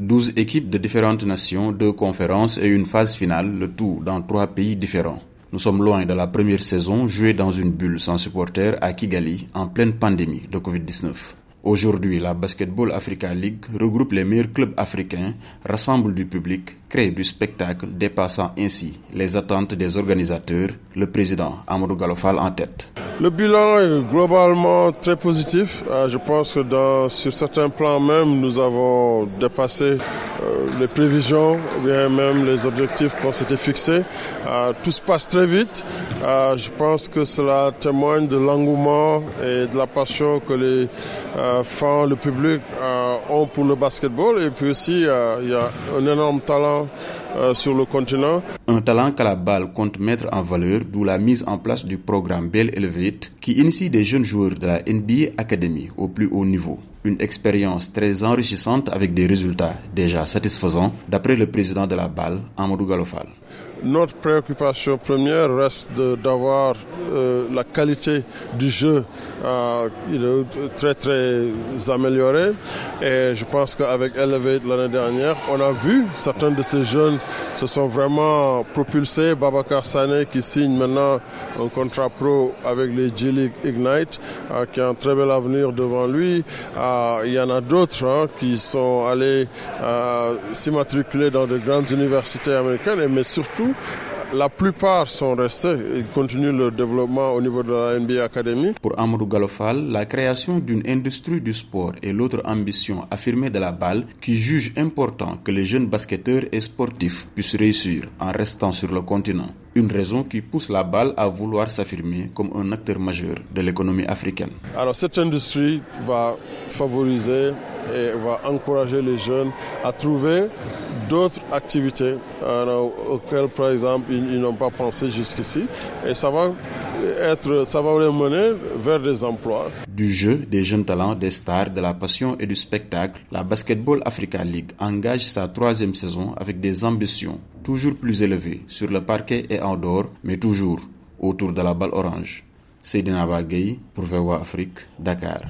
12 équipes de différentes nations, deux conférences et une phase finale, le tout dans trois pays différents. Nous sommes loin de la première saison jouée dans une bulle sans supporters à Kigali en pleine pandémie de Covid-19. Aujourd'hui, la Basketball Africa League regroupe les meilleurs clubs africains, rassemble du public, crée du spectacle, dépassant ainsi les attentes des organisateurs, le président Amadou Galofal en tête. Le bilan est globalement très positif. Euh, je pense que dans, sur certains plans même, nous avons dépassé euh, les prévisions, bien même les objectifs qu'on s'était fixés. Euh, tout se passe très vite. Je pense que cela témoigne de l'engouement et de la passion que les fans, le public ont pour le basketball. Et puis aussi, il y a un énorme talent sur le continent. Un talent que la balle compte mettre en valeur, d'où la mise en place du programme Bell Elevate, qui initie des jeunes joueurs de la NBA Academy au plus haut niveau. Une expérience très enrichissante avec des résultats déjà satisfaisants, d'après le président de la balle, Amadou Galofal. Notre préoccupation première reste d'avoir euh, la qualité du jeu euh, très très améliorée. Et je pense qu'avec Elevate l'année dernière, on a vu certains de ces jeunes se sont vraiment propulsés. Babacar Sané qui signe maintenant un contrat pro avec les G-League Ignite, euh, qui a un très bel avenir devant lui. Il y en a d'autres hein, qui sont allés s'immatriculer dans de grandes universités américaines, mais surtout la plupart sont restés et continuent le développement au niveau de la NBA Academy. Pour Amadou Galofal, la création d'une industrie du sport est l'autre ambition affirmée de la balle qui juge important que les jeunes basketteurs et sportifs puissent réussir en restant sur le continent. Une raison qui pousse la balle à vouloir s'affirmer comme un acteur majeur de l'économie africaine. Alors cette industrie va favoriser et va encourager les jeunes à trouver d'autres activités auxquelles, par exemple, ils, n'ont pas pensé jusqu'ici. Et ça va être, ça va les mener vers des emplois. Du jeu, des jeunes talents, des stars, de la passion et du spectacle, la Basketball Africa League engage sa troisième saison avec des ambitions toujours plus élevées sur le parquet et en dehors, mais toujours autour de la balle orange. Seydina Bagay pour VOA Afrique, Dakar.